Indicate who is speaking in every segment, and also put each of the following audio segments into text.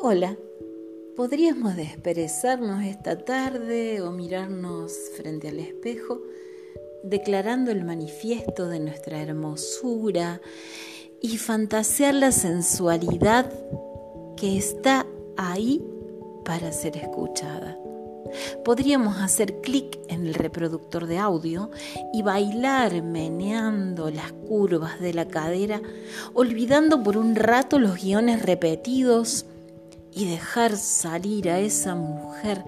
Speaker 1: Hola, ¿podríamos desperezarnos esta tarde o mirarnos frente al espejo declarando el manifiesto de nuestra hermosura y fantasear la sensualidad que está ahí para ser escuchada? Podríamos hacer clic en el reproductor de audio y bailar meneando las curvas de la cadera, olvidando por un rato los guiones repetidos y dejar salir a esa mujer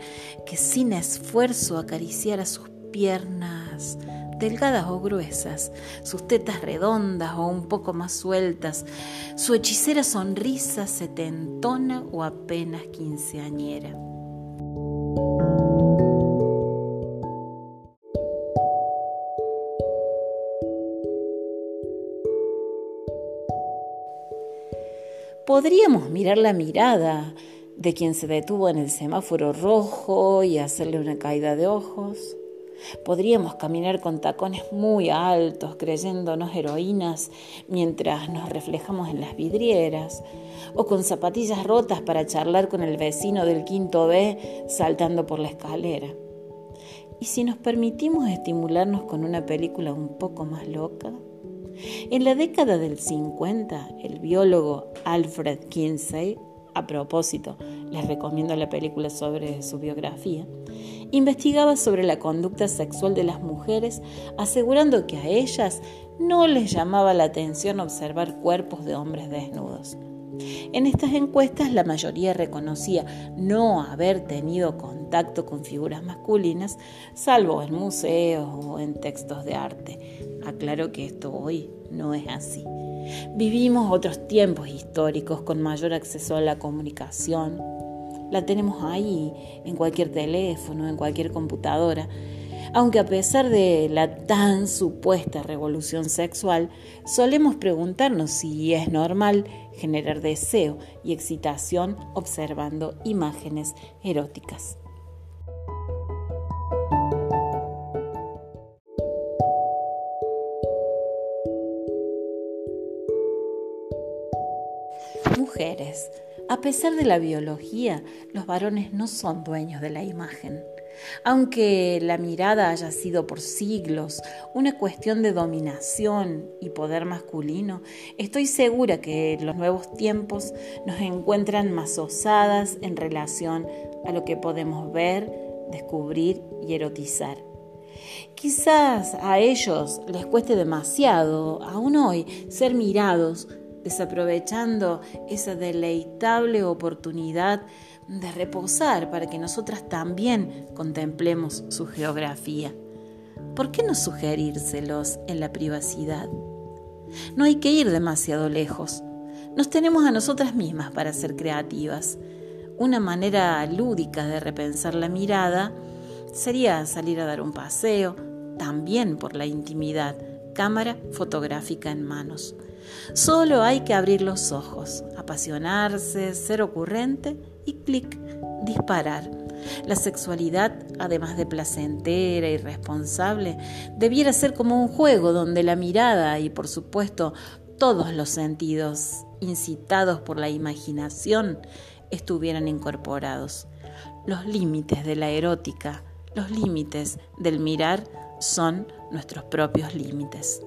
Speaker 1: que sin esfuerzo acariciara sus piernas delgadas o gruesas, sus tetas redondas o un poco más sueltas, su hechicera sonrisa setentona o apenas quinceañera. Podríamos mirar la mirada de quien se detuvo en el semáforo rojo y hacerle una caída de ojos. Podríamos caminar con tacones muy altos, creyéndonos heroínas mientras nos reflejamos en las vidrieras, o con zapatillas rotas para charlar con el vecino del quinto B saltando por la escalera. ¿Y si nos permitimos estimularnos con una película un poco más loca? En la década del 50, el biólogo Alfred Kinsey, a propósito, les recomiendo la película sobre su biografía, investigaba sobre la conducta sexual de las mujeres, asegurando que a ellas no les llamaba la atención observar cuerpos de hombres desnudos. En estas encuestas la mayoría reconocía no haber tenido contacto con figuras masculinas, salvo en museos o en textos de arte. Aclaro que esto hoy no es así. Vivimos otros tiempos históricos con mayor acceso a la comunicación. La tenemos ahí, en cualquier teléfono, en cualquier computadora. Aunque a pesar de la tan supuesta revolución sexual, solemos preguntarnos si es normal generar deseo y excitación observando imágenes eróticas. Mujeres, a pesar de la biología, los varones no son dueños de la imagen. Aunque la mirada haya sido por siglos una cuestión de dominación y poder masculino, estoy segura que los nuevos tiempos nos encuentran más osadas en relación a lo que podemos ver, descubrir y erotizar. Quizás a ellos les cueste demasiado, aún hoy, ser mirados desaprovechando esa deleitable oportunidad de reposar para que nosotras también contemplemos su geografía. ¿Por qué no sugerírselos en la privacidad? No hay que ir demasiado lejos. Nos tenemos a nosotras mismas para ser creativas. Una manera lúdica de repensar la mirada sería salir a dar un paseo, también por la intimidad, cámara fotográfica en manos. Solo hay que abrir los ojos, apasionarse, ser ocurrente y clic, disparar. La sexualidad, además de placentera y responsable, debiera ser como un juego donde la mirada y por supuesto todos los sentidos incitados por la imaginación estuvieran incorporados. Los límites de la erótica, los límites del mirar son nuestros propios límites.